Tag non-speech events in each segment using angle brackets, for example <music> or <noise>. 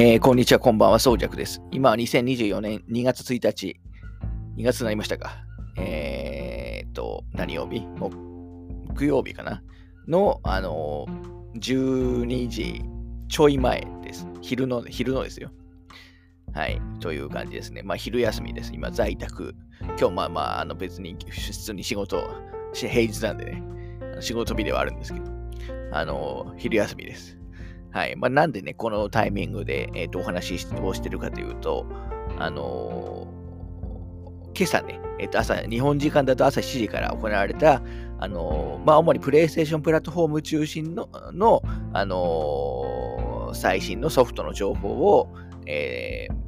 えー、こんにちは、こんばんは、そうじゃくです。今は2024年2月1日、2月になりましたか。えー、っと、何曜日？木曜日かな？の、あのー、12時ちょい前です。昼の、昼のですよ。はい、という感じですね。まあ、昼休みです。今、在宅。今日、まあまあ、あの別に普通に仕事、平日なんでね、仕事日ではあるんですけど、あの昼休みです。はい。まあ、なんでね、このタイミングで、えー、とお話をしてるかというと、あのー、今朝ね、え、ー、と、朝、日本時間だと朝7時から行われた、あのまあ、主にプレイステーションプラットフォーム中心の、のあの最新のソフトの情報を、えー、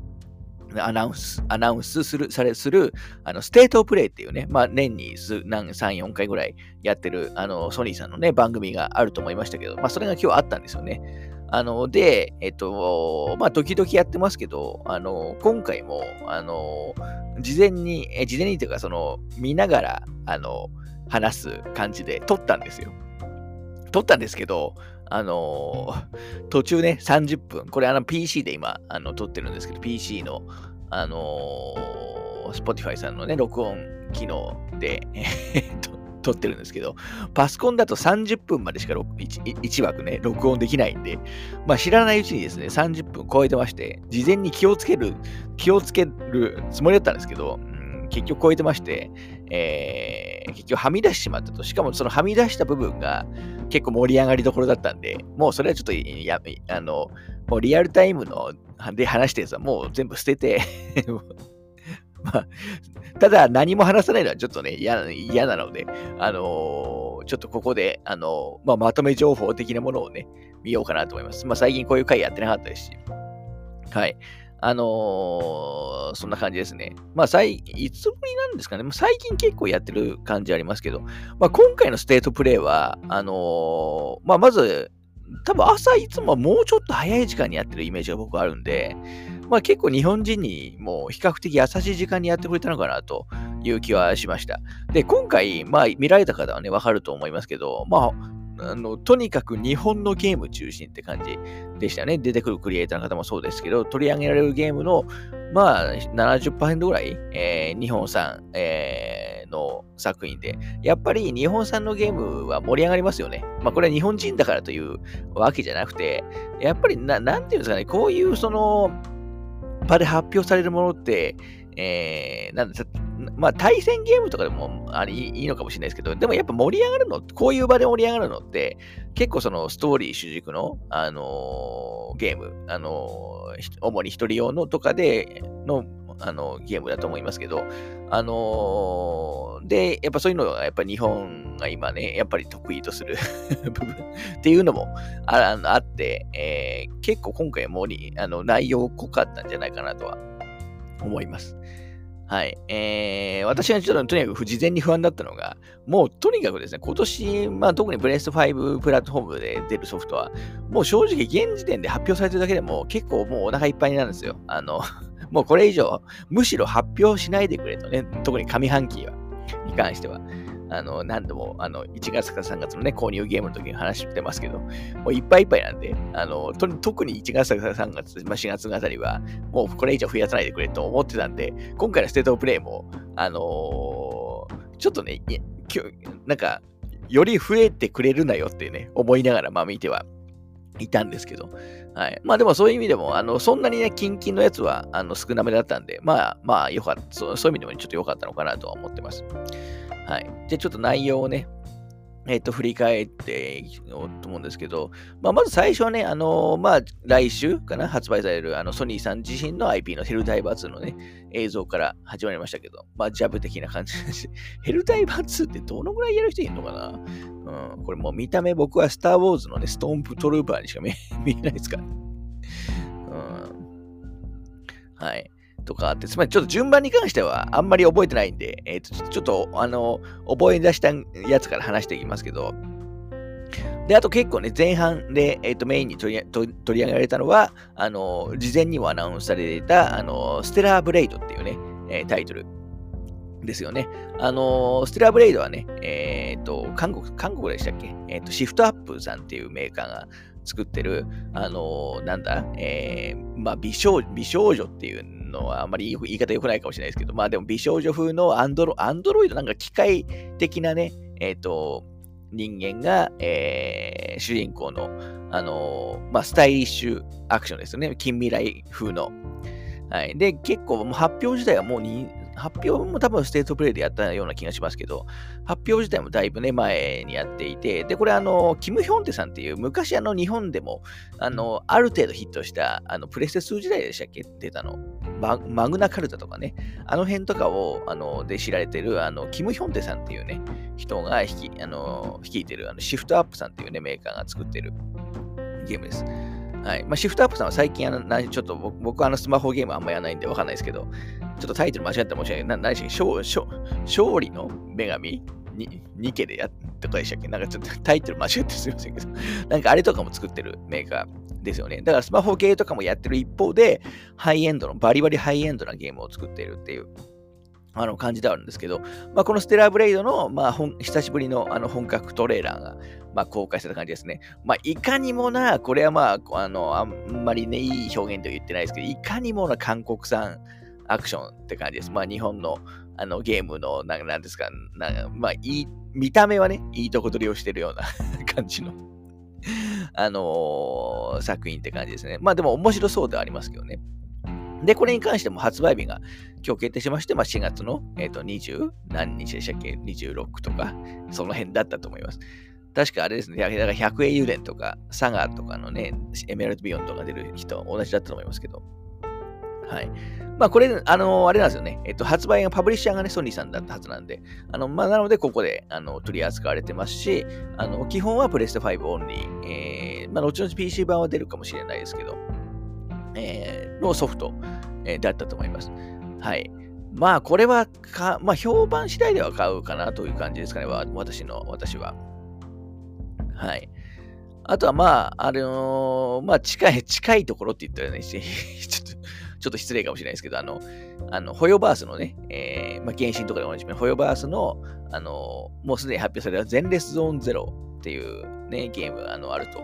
アナウンス、アナウンスする、され、する、あの、ステートプレイっていうね、まあ、年に数、何、3、4回ぐらいやってる、あの、ソニーさんのね、番組があると思いましたけど、まあ、それが今日あったんですよね。あの、で、えっと、まあ、時々やってますけど、あの、今回も、あの、事前に、え、事前にというか、その、見ながら、あの、話す感じで撮ったんですよ。撮ったんですけど、あのー、途中ね、30分、これあの PC で今、あの、撮ってるんですけど、PC の、あのー、Spotify さんのね、録音機能で、<laughs> 撮ってるんですけど、パソコンだと30分までしか 1, 1枠ね、録音できないんで、まあ知らないうちにですね、30分超えてまして、事前に気をつける、気をつけるつもりだったんですけど、結局超えてまして、えー、結局はみ出してしまったと。しかもそのはみ出した部分が結構盛り上がりどころだったんで、もうそれはちょっとや、あの、もうリアルタイムので話してるやつはもう全部捨てて <laughs> まあ、ただ何も話さないのはちょっとね、嫌なので、あのー、ちょっとここで、あのー、まあ、まとめ情報的なものをね、見ようかなと思います。まあ、最近こういう回やってなかったですし、はい。あのー、そんな感じですね。まあ、最、いつぶりなんですかね。最近結構やってる感じありますけど、まあ、今回のステートプレイは、あのー、まあ、まず、多分朝いつもはもうちょっと早い時間にやってるイメージが僕あるんで、まあ結構日本人にもう比較的優しい時間にやってくれたのかなという気はしました。で、今回、まあ見られた方はね、わかると思いますけど、まああの、とにかく日本のゲーム中心って感じでしたね。出てくるクリエイターの方もそうですけど、取り上げられるゲームの、まあ、70%ぐらい、えー、日本産、えー、の作品で、やっぱり日本産のゲームは盛り上がりますよね。まあ、これは日本人だからというわけじゃなくて、やっぱりな、なんていうんですかね、こういうその、場で発表されるものって、えー、なんでまあ、対戦ゲームとかでもありいいのかもしれないですけど、でもやっぱ盛り上がるの、こういう場で盛り上がるのって、結構そのストーリー主軸の、あのー、ゲーム、あのー、主に一人用のとかでの、あのー、ゲームだと思いますけど、あので、やっぱそういうのが、やっぱ日本が今ね、やっぱり得意とする <laughs> 部分っていうのもああって、え結構今回もあの内容濃かったんじゃないかなとは思います。はい。えー、私がちょっととにかく事前に不安だったのが、もうとにかくですね、今年、まあ特にブレスト5プラットフォームで出るソフトは、もう正直現時点で発表されてるだけでも結構もうお腹いっぱいになるんですよ。あの、<laughs> もうこれ以上、むしろ発表しないでくれとね、特に上半期は、に関しては。あの、何度も、あの、1月から3月のね、購入ゲームの時に話してますけど、もういっぱいいっぱいなんで、あの、と特に1月から3月、まあ、4月あたりは、もうこれ以上増やさないでくれと思ってたんで、今回のステートオプレイも、あのー、ちょっとね、なんか、より増えてくれるなよってね、思いながら、まあ見てはいたんですけど、はい。まあでもそういう意味でも、あの、そんなにね、キンキンのやつは、あの、少なめだったんで、まあ、まあ、よかった、そうそういう意味でもちょっと良かったのかなとは思ってます。はい。で、ちょっと内容をね、えっ、と、振り返っていこうと思うんですけど、まあ、まず最初はね、あのー、まあ、来週かな、発売される、あの、ソニーさん自身の IP のヘルダイバー2のね、映像から始まりましたけど、まあ、ジャブ的な感じです。<laughs> ヘルダイバー2ってどのぐらいやる人いるのかな？うん、これもう見た目僕はスター・ウォーズのね、ストーンプトルーパーにしか見えないですから、うん。はい。とかあって、つまりちょっと順番に関してはあんまり覚えてないんで、えっ、ー、と、ちょっと、あの、覚え出したやつから話していきますけど、で、あと結構ね、前半で、えーと、メインに取り取り上げられたのは、あの、事前にもアナウンスされていた、あの、ステラーブレイドっていうね、えー、タイトル。ですよね。あの、ステラーブレイドはね、えっ、ー、と、韓国、韓国でしたっけ？えっ、ー、と、シフトアップさんっていうメーカーが作ってる、あのー、なんだ、えー、まあ、美少美少女っていうのはあんまり言い方良くないかもしれないですけど、まあでも美少女風のアンドロアンドロイドなんか機械的なね、えっ、ー、と、人間が、えー、主人公の、あのー、まあ、スタイリッシュアクションですよね。近未来風の。はい。で、結構もう発表自体はもう発表も多分ステートプレイでやったような気がしますけど、発表自体もだいぶね、前にやっていて、で、これあの、キム・ヒョンテさんっていう、昔あの、日本でも、あの、ある程度ヒットした、あの、プレステ2時代でしたっけ？出たの。ママグナカルタとかね、あの辺とかを、あの、で知られてる、あの、キム・ヒョンテさんっていうね、人が率あの率いてる、あの、シフトアップさんっていうね、メーカーが作ってるゲームです。はいまあ、シフトアップさんは最近あの、ちょっと僕はあのスマホゲームあんまやらないんでわかんないですけど、ちょっとタイトル間違ったら申し訳ない。な何でしたっけ？勝利の女神にニケでやったかでしたっけ？なんかちょっとタイトル間違ってすみませんけど、<laughs> なんかあれとかも作ってるメーカーですよね。だからスマホゲーとかもやってる一方で、ハイエンドの、バリバリハイエンドなゲームを作っているっていうあの感じであるんですけど、まあ、このステラーブレイドの、まあ、久しぶりのあの本格トレーラーが、まあ、公開された感じですね。まあ、いかにもな、これはまあ、あの、あんまりね、いい表現と言ってないですけど、いかにもな韓国産アクションって感じです。まあ、日本のあのゲームの、ななんですか、なまあいい、見た目はね、いいとこ取りをしてるような <laughs> 感じのあのー、作品って感じですね。まあでも面白そうではありますけどね。で、これに関しても発売日が今日決定しまして、まあ、4月の、えーと、20何日でしたっけ ?26 とか、その辺だったと思います。確かあれですね、だから100円油田とか、サガとかのね、エメラルドビヨンとか出る人は、同じだったと思いますけど。はい。まあ、これ、あの、あれなんですよね。えっと、発売が、パブリッシャーがね、ソニーさんだったはずなんで、あの、まあ、なので、ここで、あの、取り扱われてますし、あの、基本はプレステ5オンリー、えー、まあ、後々 PC 版は出るかもしれないですけど、えー、のソフト、えー、だったと思います。はい。まあ、これはか、まあ、評判次第では買うかなという感じですかね、私の、私は。はい。あとは、まあ、あのー、まあ、近い、近いところって言ったらね、<laughs> ちょっと、ちょっと失礼かもしれないですけど、あの、あの、ホヨバースのね、えー、まあ、原神とかでおなじみのホヨバースの、あのー、もうすでに発表されたゼンレスゾーンゼロっていうね、ゲーム、あの、あると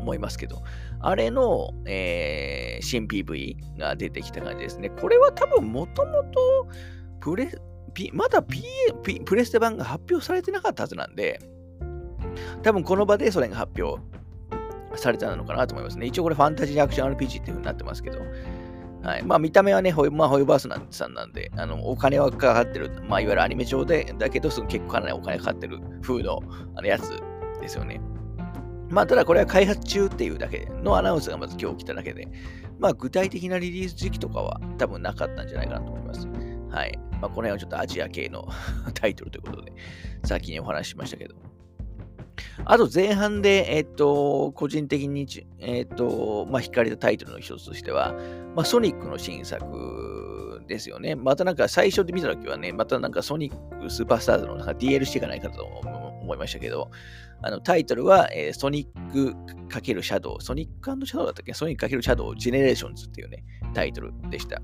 思いますけど、あれの、えー、新 PV が出てきた感じですね。これは多分もともとプレ、まだ PA、P、プレステ版が発表されてなかったはずなんで、多分この場でそれが発表されたのかなと思いますね。一応これファンタジーアクション RPG っていう風になってますけど、はい。まあ見た目はね、ホイ,、まあ、ホイバースさんなんで、あの、お金はかかってる、まあいわゆるアニメ上で、だけど、その結構かなりお金かかってる風のあのやつですよね。まあ、ただこれは開発中っていうだけのアナウンスがまず今日来ただけで、まあ、具体的なリリース時期とかは多分なかったんじゃないかなと思います。はい。まあ、この辺はちょっとアジア系の <laughs> タイトルということで、先にお話ししましたけど。あと前半で、えっと、個人的に、えっと、まあ、惹かれたタイトルの一つとしては、まあ、ソニックの新作ですよね。またなんか最初で見たときはね、またなんかソニックスーパースターズのなんか DLC がないかと思う思いましたけど、あのタイトルは、えー、ソニック×シャドウ、ソニックシャドウだったっけ？ソニック×シャドウジェネレーションズっていうね、タイトルでした。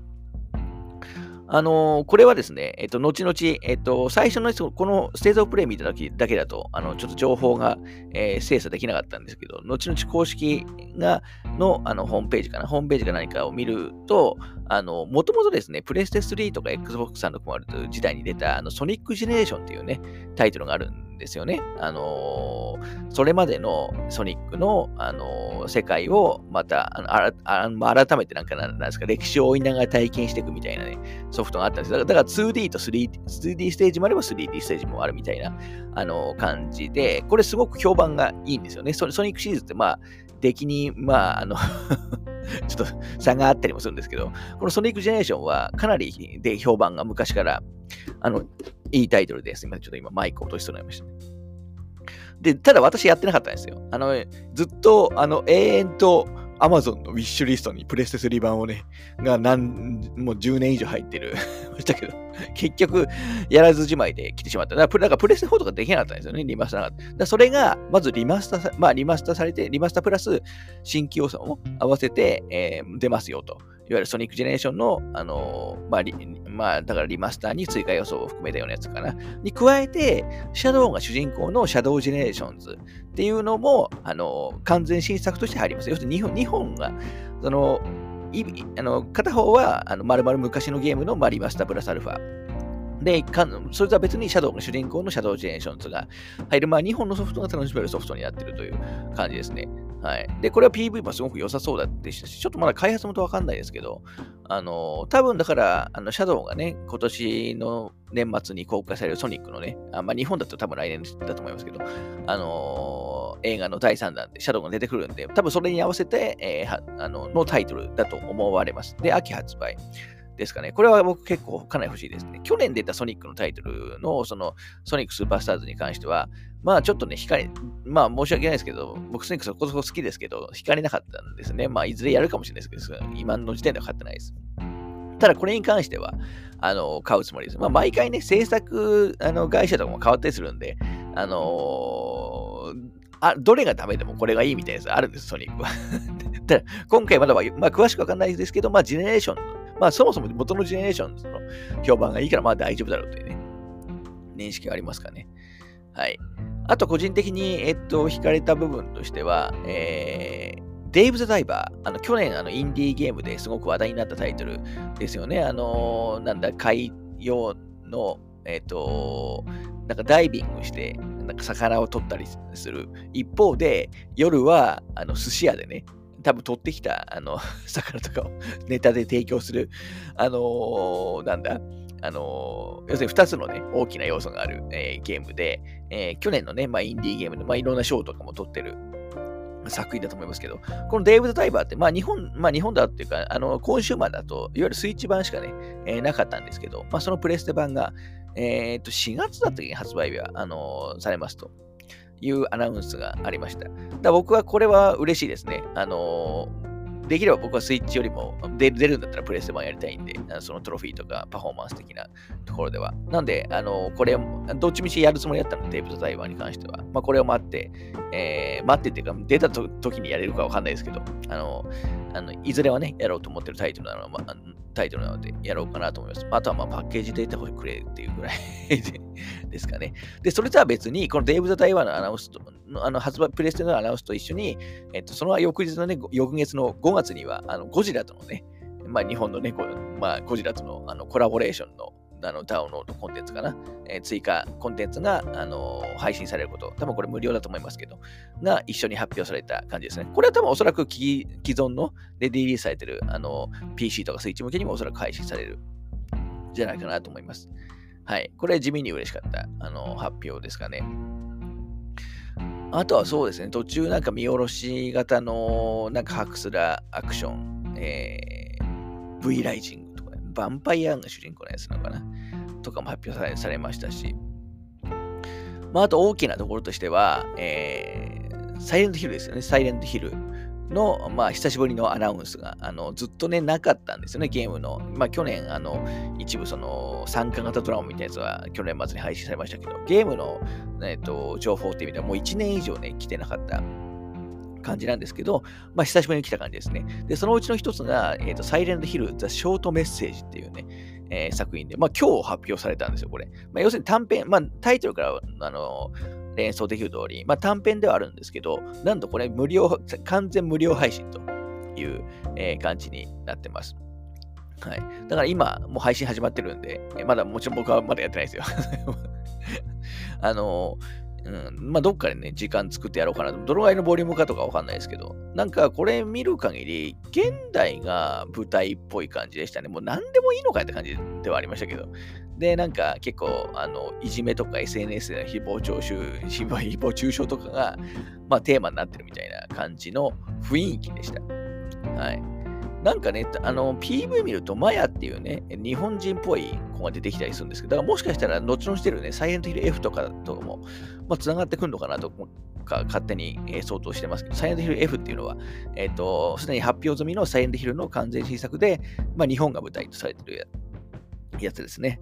あのー、これはですね、えっ、と、後々、えっ、と、最初のこのステートプレイ見た時だけだと、あの、ちょっと情報が、えー、精査できなかったんですけど、後々公式が、の、あの、ホームページかな、ホームページか何かを見ると、あの、もともとですね、プレステ3とか Xbox 360時代に出た、あの、ソニックジェネレーションっていうね、タイトルがあるんですよね。あのー、それまでのソニックの、あのー、世界をまたあのあ改めてなんかなんですか、歴史を追いながら体験していくみたいなね、ソフトがあったんですだからだから 2D と 3D, 3D ステージもあれば 3D ステージもあるみたいな、あのー、感じで、これすごく評判がいいんですよね。ソニックシリーズってまあ、出来に、まあ、あの <laughs> ちょっと差があったりもするんですけど、このソニックジェネレーションはかなりで評判が昔からあのいいタイトルです。すみません。ちょっと今マイク落としそうになりました。で、ただ私やってなかったんですよ。あの、ずっと、あの、永遠と Amazon のウィッシュリストにプレステ3版をね、が何、もう10年以上入ってるましたけど、結局、やらずじまいで来てしまった。だから、だかプレステ4とかできなかったんですよね、リマスターが。だそれが、まずリマスターまあ、リマスターされて、リマスタープラス新規要素も合わせて、えー、出ますよといわゆるソニックジェネレーションの、あのまあリ、まあ、だからリマスターに追加要素を含めたようなやつかな。に加えて、シャドウが主人公のシャドウジェネレーションズっていうのも、あの完全新作として入ります。要するに二本、二本が、その、いあの片方は、あの、まるまる昔のゲームのリマスタープラスアルファ。で、それとは別にシャドウが主人公のシャドウジェネレーションズが入る、まあ、二本のソフトが楽しめるソフトになっているという感じですね。はい。で、これは PV もすごく良さそうだってしたし、ちょっとまだ開発元わかんないですけど、あの、多分だから、あの、シャドウがね、今年の年末に公開されるソニックのね、あまあ、日本だと多分来年だと思いますけど、あの、映画の第3弾でシャドウが出てくるんで、多分それに合わせて、えー、あののタイトルだと思われます。で、秋発売。ですかね。これは僕結構かなり欲しいですね。去年出たソニックのタイトルの、その、ソニックスーパースターズに関しては、まあちょっとね、光、まあ申し訳ないですけど、僕ソニックそこそこ好きですけど、光れなかったんですね。まあいずれやるかもしれないですけど、今の時点では買ってないです。ただこれに関しては、あの、買うつもりです。まあ毎回ね、制作あの会社とかも変わったりするんで、あのー、あ、どれがダメでもこれがいいみたいなやつあるんです、ソニックは。<laughs> ただ今回まだ、まあ詳しくわかんないですけど、まあジェネレーションまあそもそも元のジェネレーションの評判がいいからまあ大丈夫だろうというね、認識がありますかね。はい。あと個人的に、えっと、惹かれた部分としては、えー、デイブ・ザ・ダイバー、あの去年あのインディーゲームですごく話題になったタイトルですよね。あのー、なんだ、海洋の、えっ、と、なんかダイビングして、なんか魚を取ったりする。一方で、夜はあの寿司屋でね、多分取ってきた、あの、<laughs> 魚とかをネタで提供する、あのー、なんだ、あのー、要するに2つのね、大きな要素がある、えー、ゲームで、えー、去年のね、まあ、インディーゲームで、まあ、いろんな賞とかも取ってる作品だと思いますけど、このデイブ・ド・タイバーって、まあ日本、まあ日本だっていうか、あの、コンシューマーだと、いわゆるスイッチ版しかね、えー、なかったんですけど、まあそのプレステ版が、えっ、と、4月だったっけ発売日は、あのー、されますと。いうアナウンスがありました。だ僕はこれは嬉しいですね。あのー、できれば僕はスイッチよりも出るんだったらプレステ版やりたいんで、そのトロフィーとかパフォーマンス的なところでは。なんで、あのー、これ、どっちみちやるつもりだったの、テープと対話に関しては。まあ、これを待って、えー、待ってっていうか、出たと時にやれるかわかんないですけど、あのー、あのいずれはね、やろうと思ってるタイトルなのまあ、タイトルなのでやろうかなと思います。あとはまあパッケージデータをくれっていうぐらい <laughs> ですかね。で、それとは別に、このデーブ・ザ・台湾のアナウンスと、あの発売、プレステのアナウンスと一緒に、えっと、その翌日のね、翌月の5月には、あのゴジラとのね、まあ、日本のね、まあ、ゴジラとのあのコラボレーションのあのダウンロードコンテンツかな、えー、追加コンテンツが、あのー、配信されること、多分これ無料だと思いますけど、が一緒に発表された感じですね。これは多分おそらく既存のでリリースされてる、あのー、PC とかスイッチ向けにもおそらく配信されるじゃないかなと思います。はい。これ地味に嬉しかった、あの発表ですかね。あとはそうですね、途中なんか見下ろし型のなんかハクスラアクション、えー、V ライジングヴァンパイアが主人公のやつなのかな？とかも発表されましたし、まあ、あと大きなところとしては、えー、サイレントヒルですよね。サイレントヒルの、まあ、久しぶりのアナウンスが、あの、ずっとね、なかったんですよね、ゲームの。まあ、去年、あの、一部、その、参加型ドラマみたいなやつは、去年末に配信されましたけど、ゲームの、えっ、と、情報っていう意味では、もう1年以上ね、来てなかった感じなんですけど、まあ、久しぶりに来た感じですね。で、そのうちの一つが、えっ、ー、と、サイレントヒル、ザ・ショートメッセージっていうね、えー、作品で、まあ、今日発表されたんですよ、これ。まあ、要するに短編、まあ、タイトルから、あの連想できる通り、まあ、短編ではあるんですけど、なんとこれ、無料、完全無料配信という、えー、感じになってます。はい。だから今、もう配信始まってるんで、まだもちろん僕はまだやってないですよ。<laughs> あのうん、まあ、どっかでね、時間作ってやろうかなと。どのぐらいのボリュームかとかわかんないですけど、なんかこれ見る限り、現代が舞台っぽい感じでしたね。もう何でもいいのかって感じではありましたけど。で、なんか結構、あの、いじめとか SNS で誹謗中傷、誹謗中傷とかが、まあ、テーマになってるみたいな感じの雰囲気でした。はい。なんかね、あの、PV 見ると、マヤっていうね、日本人っぽい子が出てきたりするんですけど、だからもしかしたら、後のしてるね、サイレントヒル F とかとも、まあ、繋がってくるのかなとか、勝手に、えー、相当してますけど、サイレントヒル F っていうのは、えっ、ー、と、すでに発表済みのサイレントヒルの完全新作で、まあ、日本が舞台とされてるやつですね。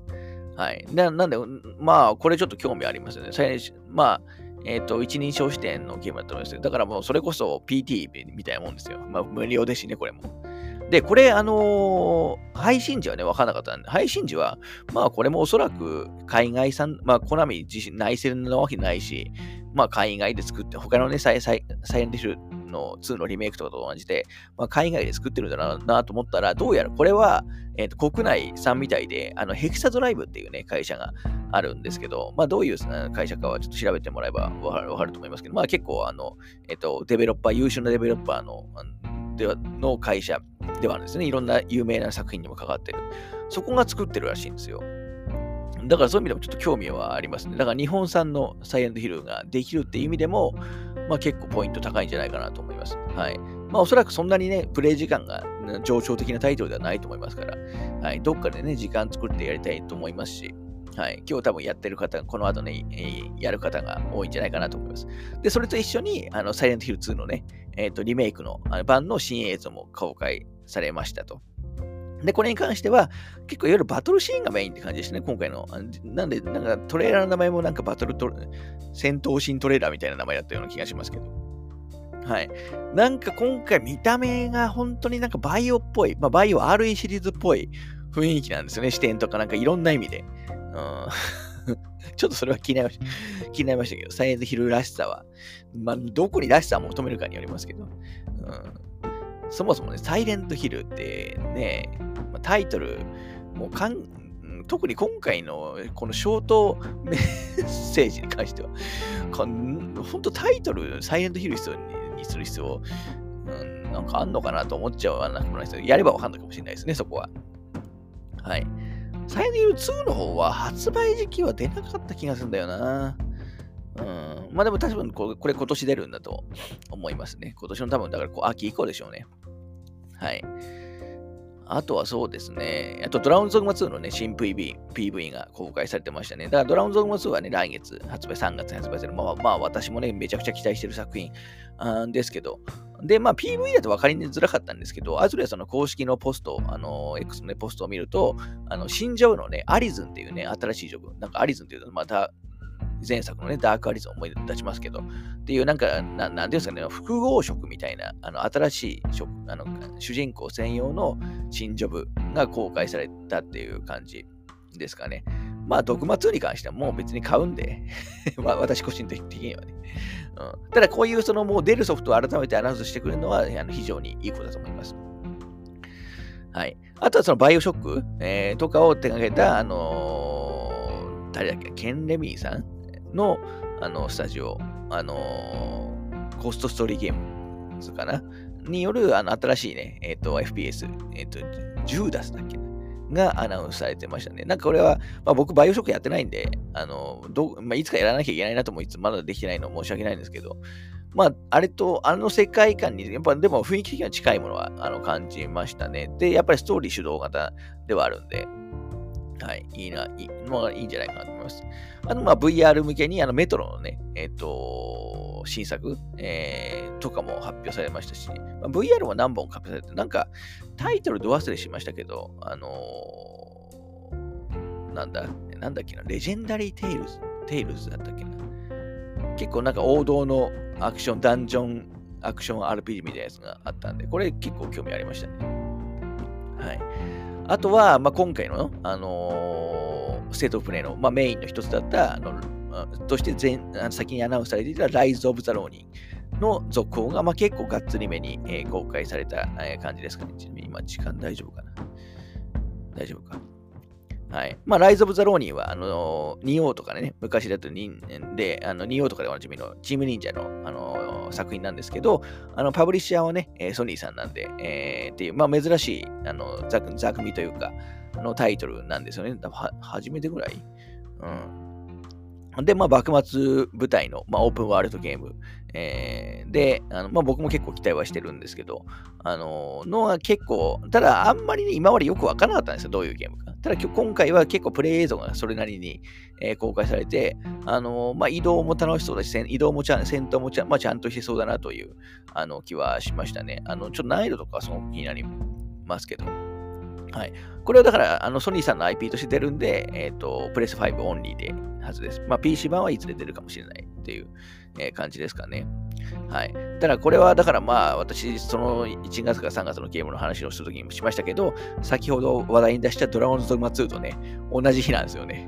はい。ななんで、まあ、これちょっと興味ありますよね。サイレンまあ、えっ、ー、と、一人称視点のゲームだと思いますけどだからもう、それこそ PT みたいなもんですよ。まあ、無料ですしね、これも。で、これ、あのー、配信時はね、わからなかったんで、配信時は、まあ、これもおそらく海外産、まあ、コナミ自身内戦なわけないし、まあ、海外で作って、他のね、サイサイサイエンティシュの2のリメイクとかと同じで、まあ、海外で作ってるんだななと思ったら、どうやらこれは、えーと、国内産みたいで、あのヘキサドライブっていうね、会社があるんですけど、まあ、どういう会社かはちょっと調べてもらえばわかるかると思いますけど、まあ、結構、あの、えっ、ー、と、デベロッパー、優秀なデベロッパーのではの会社ではあるんですね。いろんな有名な作品にも関わってる。そこが作ってるらしいんですよ。だからそういう意味でもちょっと興味はありますね。だから日本産のサイエントヒルができるっていう意味でも、まあ結構ポイント高いんじゃないかなと思います。はい。まあおそらくそんなにね、プレイ時間が上昇的なタイトルではないと思いますから、はい。どっかでね、時間作ってやりたいと思いますし、はい。今日多分やってる方、この後ねえ、やる方が多いんじゃないかなと思います。で、それと一緒に、あの、サイレントヒル2のね、えっ、ー、と、リメイクの版の新映像も公開されましたと。で、これに関しては、結構いわゆるバトルシーンがメインって感じですね、今回の。なんで、なんかトレーラーの名前もなんかバトルト戦闘シーントレーラーみたいな名前だったような気がしますけど。はい。なんか今回見た目が本当になんかバイオっぽい、まあ、バイオ RE シリーズっぽい雰囲気なんですよね、視点とかなんかいろんな意味で。<laughs> ちょっとそれは気になりました。気になりましたけど、サイエンスヒルらしさは、まあ、どこにらしさを求めるかによりますけど、うん、そもそもね、サイレントヒルってね、タイトル、もうかん、特に今回のこのショートメッセージに関しては、本当タイトル、サイレントヒルにする必要、うん、なんかあんのかなと思っちゃうなくもないですけどやればわかんないかもしれないですね、そこは。はい。サイレントヒル2の方は発売時期は出なかった気がするんだよな。うん。まあでも多分これ今年出るんだと思いますね。今年の多分だからこう秋以降でしょうね。はい。あとはそうですね。あと、ドラゴンズドグマ2のね、新 PV、PV が公開されてましたね。だから、ドラゴンズドグマ2はね、来月発売、3月に発売する。まあ、まあ、私もね、めちゃくちゃ期待してる作品んですけど。で、まあ、PV だと分かりづらかったんですけど、アズレその公式のポスト、あの、X のね、ポストを見ると、あの、死んじゃうのね、アリズンっていうね、新しいジョブ。なんかアリズンっていうと、また、前作のね、ダークアリズンを思い出しますけど、っていう、なんか、ななんていうんですかね、複合色みたいな、あの、新しい色、あの、主人公専用の新ジョブが公開されたっていう感じですかね。まあ、ドグマ2に関してはもう別に買うんで <laughs> 私個人的にはね。うん、ただ、こういうそのもう出るソフトを改めてアナウンスしてくれるのはあの非常にいいことだと思います。はい。あとはそのバイオショック、えー、とかを手掛けた、あのー、誰だっけ、ケン・レミーさんのあのスタジオ、あのー、コストストーリーゲームズかな？によるあの新しいね、えっ、ー、と、FPS、えっ、と、ジューダスだっけ？がアナウンスされてましたね。なんかこれは、まあ、僕、バイオショックやってないんで、あのどまあ、いつかやらなきゃいけないなともいつまだできてないの申し訳ないんですけど、まあ、あれと、あの世界観に、やっぱでも雰囲気的には近いものはあの感じましたね。で、やっぱりストーリー主導型ではあるんで、はい、いいな、いい,、まあ、いいんじゃないかなと思います。あの、まあ、VR 向けに、あの、メトロのね、えっ、ー、と、新作、えー、とかも発表されましたし、まあ、VR も何本か発表されて、なんか、タイトルど忘れしましたけど、あのー、なんだ、なんだっけな、レジェンダリー・テイルズ、テイルズだったっけな。結構なんか王道のアクション、ダンジョン、アクション RPG みたいなやつがあったんで、これ結構興味ありましたね。はい。あとは、まあ、今回の、あのー、ステートプレイの、まあ、メインの一つだった、あのとして真っ先にアナウンスされていたライズ・オブ・ザ・ローニンの続報が、まあ、結構がっつりめに、えー、公開された、えー、感じですかね。ちなみに今、時間大丈夫かな大丈夫か。はい。まあ、ライズ・オブ・ザ・ローニンは、あのー、仁王とかね、昔だとニで、あの、仁王とかでおなじみのチーム忍者の、あのー、作品なんですけど、あの、パブリッシャーはね、ソニーさんなんで、えー、っていう、まあ、珍しい、あの、座座組というか、の、タイトルなんですよね。は初めてぐらい？うん。で、まあ、幕末舞台の、まあ、オープンワールドゲーム、えー、で、あのまあ、僕も結構期待はしてるんですけど、あののは結構、ただあんまりね、今までよくわからなかったんですよ、どういうゲームか。ただ今回は結構プレイ映像がそれなりに、えー、公開されて、あのまあ、移動も楽しそうだし、移動もちゃん、戦闘もちゃん,、まあ、ちゃんとしてそうだなというあの気はしましたね。あのちょっと難易度とかはすごく気になりますけど。はい。これはだから、あのソニーさんの IP として出るんで、えっ、ー、と、プレス5オンリーではずです。まあ、PC 版はいつで出るかもしれないっていうえー、感じですかね。はい。ただこれは、だからまあ、私、その1月か3月のゲームの話をする時にもしましたけど、先ほど話題に出したドラゴンズドグマ2とね、同じ日なんですよね。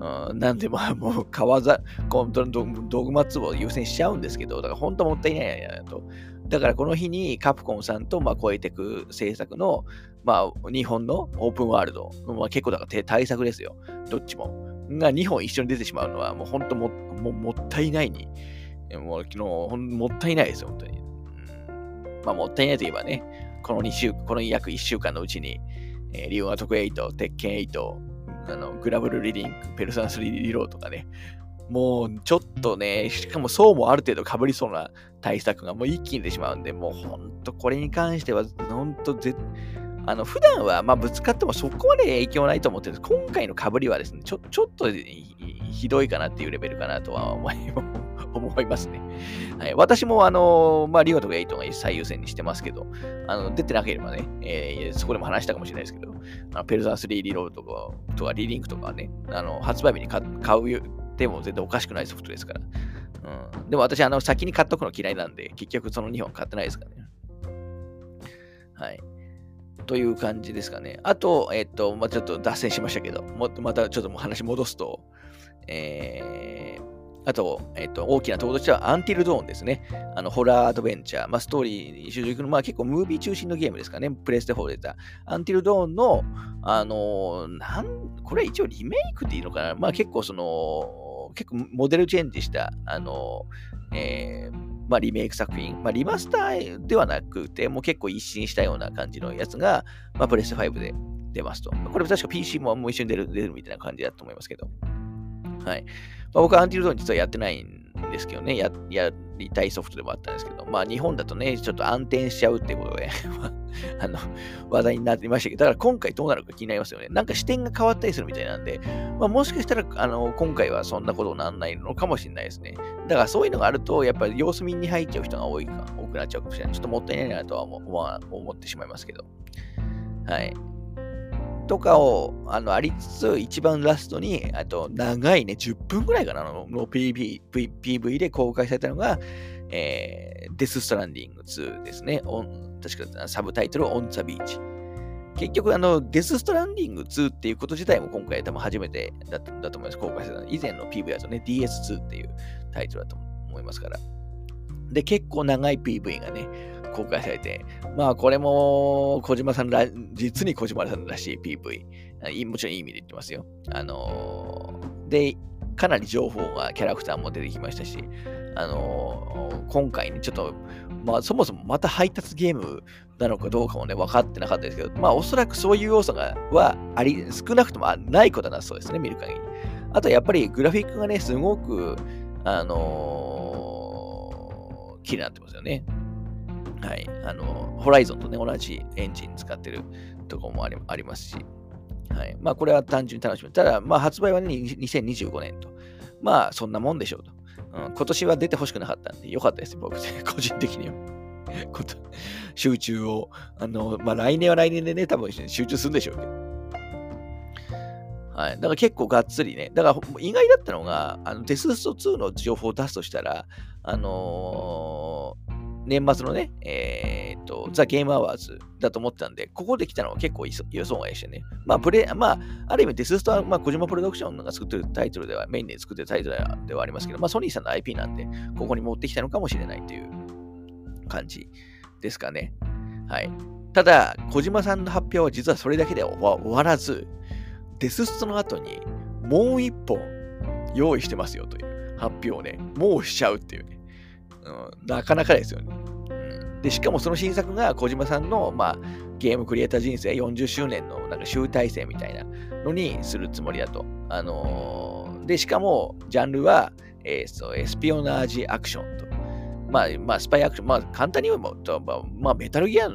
うん、なんでまあもう買わざ、このドグマ2を優先しちゃうんですけど、だから本当もったいないなと。だからこの日にカプコンさんとまあ超えていく制作の、まあ、日本のオープンワールド、まあ、結構だから対策ですよ。どっちも。が2本一緒に出てしまうのはもう本当もももったいないに。もう昨日もったいないですよ、本当に。うん、まあもったいないといえばね、この2週、この約1週間のうちに、えー、リオナトク8、鉄拳8、あのグラブルリリンク、ペルソナ3リローとかね、もうちょっとね、しかも層もある程度被りそうな対策がもう一気に出しまうんで、もうほんとこれに関しては、ほんとぜ、あの普段はまぶつかってもそこまで影響ないと思ってるんです。今回の被りはですね、ちょちょっとひどいかなっていうレベルかなとは思います思いますね。はい、私もあの、まあ、リオとか8が最優先にしてますけど、あの出てなければね、えー、そこでも話したかもしれないですけど、あのペルザー3リロードとか、とかリリンクとかね、あの発売日に買うでも全然おかしくないソフトですから。うん、でも私、あの、先に買っとくの嫌いなんで、結局その2本買ってないですからね。はい。という感じですかね。あと、えっ、と、まあ、ちょっと脱線しましたけど、もまたちょっともう話戻すと、えー、あと、えっ、と、大きな友達はアンティルドーンですね。あの、ホラーアドベンチャー、まあ、ストーリー主軸の、まあ、結構ムービー中心のゲームですかね。プレステ4で出た。アンティルドーンの、あの、なん、これ一応リメイクっていいのかなまあ、結構その、結構モデルチェンジした、あの、えー、まあ、リメイク作品、まあ、リマスターではなくて、もう結構一新したような感じのやつが、まあ、プレステ5で出ますと。これ確か PC ももう一緒に出る出るみたいな感じだと思いますけど。はい。まあ、僕はアンティルドーン実はやってないんですけどね、ややりたいソフトでもあったんですけど、まあ日本だとね、ちょっと暗転しちゃうってことで <laughs> あの、話題になってましたけど、だから今回どうなるか気になりますよね。なんか視点が変わったりするみたいなんで、まあもしかしたら、あの、今回はそんなことにならないのかもしれないですね。だからそういうのがあると、やっぱり様子見に入っちゃう人が多いか、多くなっちゃうかもしれない。ちょっともったいないなとは思思ってしまいますけど。はい。とかをあのありつつ、一番ラストに、あと長いね、10分ぐらいかなのの PV, PV で公開されたのが、えー、デス・ストランディング2ですね。確かサブタイトル、オン・ザ・ビーチ。結局、あの、デス・ストランディング2っていうこと自体も今回多分初めてだだと思います。公開されたの。以前の PV だとね、DS2 っていうタイトルだと思いますから。で、結構長い PV がね、公開されて、まあこれも小島さんら、実に小島さんらしい PV。もちろんいい意味で言ってますよ。あのー、で、かなり情報が、キャラクターも出てきましたし、あのー、今回ね、ちょっと、まあそもそもまた配達ゲームなのかどうかもね、分かってなかったですけど、まあおそらくそういう要素が、はあり、少なくともないことなそうですね、見る限り。あとやっぱりグラフィックがね、すごく、あのー、綺麗になってますよね。はい。あの、ホライゾンとね、同じエンジン使ってるとこもありありますし、はい。まあ、これは単純に楽しみ。ただ、まあ、発売はね、2025年と。まあ、そんなもんでしょうと。うん、今年は出てほしくなかったんで、よかったです、僕、<laughs> 個人的には。集中を、あの、まあ、来年は来年でね、多分集中するんでしょうけど。はい。だから結構がっつりね。だから意外だったのが、あのデススト2の情報を出すとしたら、あのー年末のね、えー、っと、ザ・ゲームアワーズだと思ってたんで、ここで来たのは結構予想外でしてね。まあ、プレまあ、ある意味デスストは、まあ、小島プロダクションが作ってるタイトルでは、メインで作ってるタイトルではありますけど、まあ、ソニーさんの IP なんで、ここに持ってきたのかもしれないという感じですかね。はい。ただ、小島さんの発表は実はそれだけでは終わらず、デスストの後にもう一本用意してますよという発表をね、もうしちゃうっていうね。うん、なかなかですよね。で、しかもその新作が小島さんの、まあ、ゲームクリエイター人生40周年のなんか集大成みたいなのにするつもりだと。あのー、で、しかも、ジャンルは、えー、そうエスピオナージアクションと。まあ、まあ、スパイアクション、まあ、簡単に言えば、まあ、メタルギア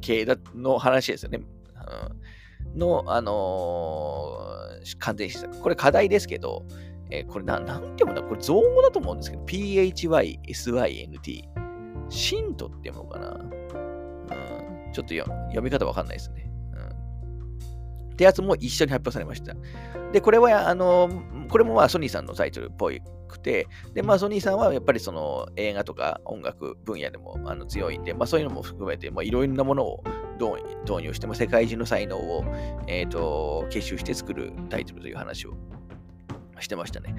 系の話ですよね。うん、の、あのー、完全新作。これ課題ですけど、えー、これな、なんて読むんだ？これ造語だと思うんですけど、PHYSYNT。シントって読むのかなうん。ちょっと読み方わかんないですね。うん。ってやつも一緒に発表されました。で、これは、あの、これもまあソニーさんのタイトルっぽくて、で、まあソニーさんはやっぱりその映画とか音楽分野でもあの強いんで、まあそういうのも含めて、まあいろんなものを導入して、まあ、世界中の才能を、えーと、結集して作るタイトルという話をしてましたね。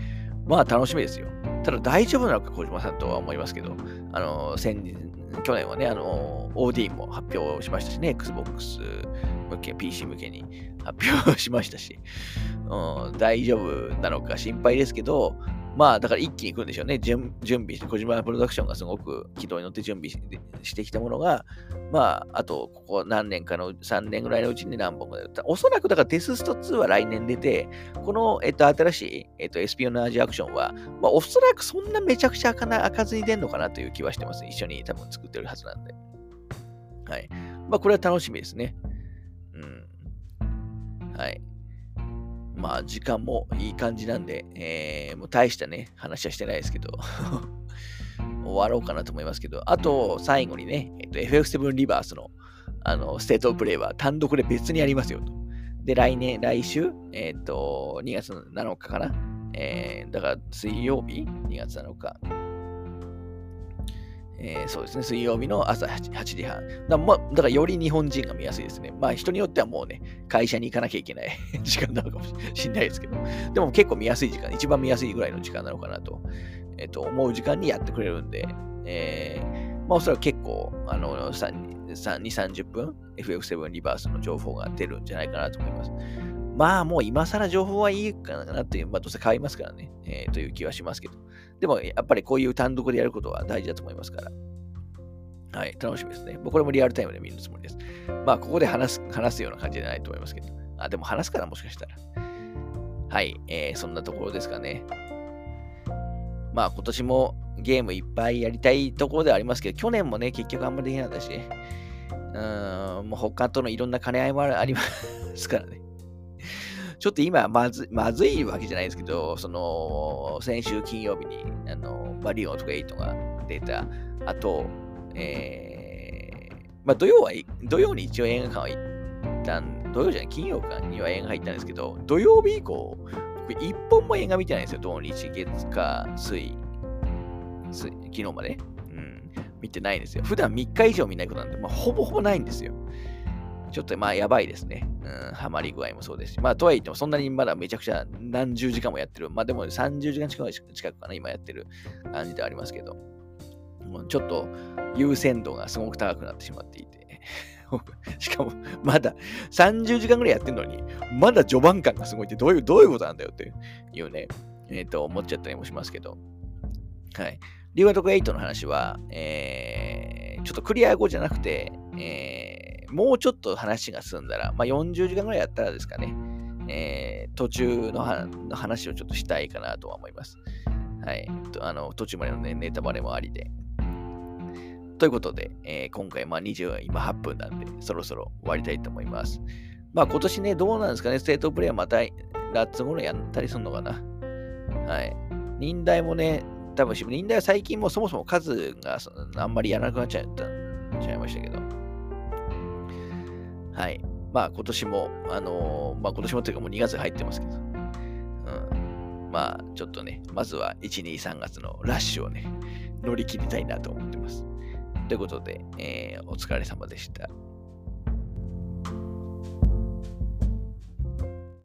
まあ楽しみですよ。ただ大丈夫なのか小島さんとは思いますけど、あの、先去年はね、あの、OD も発表しましたしね、Xbox 向け、PC 向けに発表しましたし、うん、大丈夫なのか心配ですけど、まあ、だから一気に来るんでしょうね。準備して、小島プロダクションがすごく軌道に乗って準備してきたものが、まあ、あと、ここ何年かの、3年ぐらいのうちに何本か出た。おそらく、だからデススト2は来年出て、この、えっと、新しい、えっと、エスピオナージアクションは、まあ、おそらくそんなめちゃくちゃ開かな開かずに出るのかなという気はしてます。一緒に多分作ってるはずなんで。はい。まあ、これは楽しみですね。うん。はい。まあ、時間もいい感じなんで、えー、もう大したね、話はしてないですけど <laughs> 終わろうかなと思いますけど、あと、最後にね、えっと、FF7 リバースの、あの、ステートプレイは単独で別にやりますよと。で、来年、来週、えっと、2月7日かな？えー、だから水曜日 ?2 月7日。えー、そうですね、水曜日の朝 8, 8時半。だまだからより日本人が見やすいですね。まあ人によってはもうね、会社に行かなきゃいけない <laughs> 時間なのかもしれないですけど、でも結構見やすい時間、一番見やすいぐらいの時間なのかなと、えー、と思う時間にやってくれるんで、えー、まあおそらく結構、あの、3、2、30分 FF7 リバースの情報が出るんじゃないかなと思います。まあもう今更情報はいいかなっていう、まあどうせ買いますからね、えー、という気はしますけど。でもやっぱりこういう単独でやることは大事だと思いますから。はい、楽しみですね。これもリアルタイムで見るつもりです。まあここで話す話すような感じじゃないと思いますけど。あ、でも話すからもしかしたら。はい、えー、そんなところですかね。まあ今年もゲームいっぱいやりたいところではありますけど、去年もね、結局あんまりできなかったし、うーん、もう他とのいろんな兼ね合いもあ <laughs> りますからね。ちょっと今まず、まずいわけじゃないですけど、その、先週金曜日に、あの、バリオンとか8が出た、あと、えー、まあ土曜は、土曜に一応映画館は行ったん、土曜じゃない、金曜かには映画入ったんですけど、土曜日以降、僕一本も映画見てないんですよ、土日、月、火、水、水昨日まで。うん、見てないんですよ。普段3日以上見ないことなんで、まあ、ほぼほぼないんですよ。ちょっとまあやばいですね。うん、ハマり具合もそうですし。まあとはいってもそんなにまだめちゃくちゃ何十時間もやってる。まあでも30時間近く近くかな、今やってる感じではありますけど。もうちょっと優先度がすごく高くなってしまっていて。<laughs> しかも、まだ30時間ぐらいやってんのに、まだ序盤感がすごいってどういう、どういうことなんだよっていうね、えっ、ー、と、思っちゃったりもしますけど。はい。リワトク8の話は、えー、ちょっとクリア後じゃなくて、えーもうちょっと話が進んだら、まあ、40時間ぐらいやったらですかね、えー、途中の話をちょっとしたいかなとは思います。はい。あの途中までの、ね、ネタバレもありで。ということで、えー、今回、まあ、20、今8分なんで、そろそろ終わりたいと思います。まあ今年ね、どうなんですかね、ステートプレイヤーまた夏頃やったりするのかな？はい。忍耐もね、多分、忍耐は最近もそもそも数があんまりやらなくなっちゃったちゃいましたけど。はい。まあ今年も、あのー、まあ今年もというかもう2月入ってますけど、うん。まあちょっとね、まずは1、2、3月のラッシュをね、乗り切りたいなと思ってます。ということで、えー、お疲れ様でした。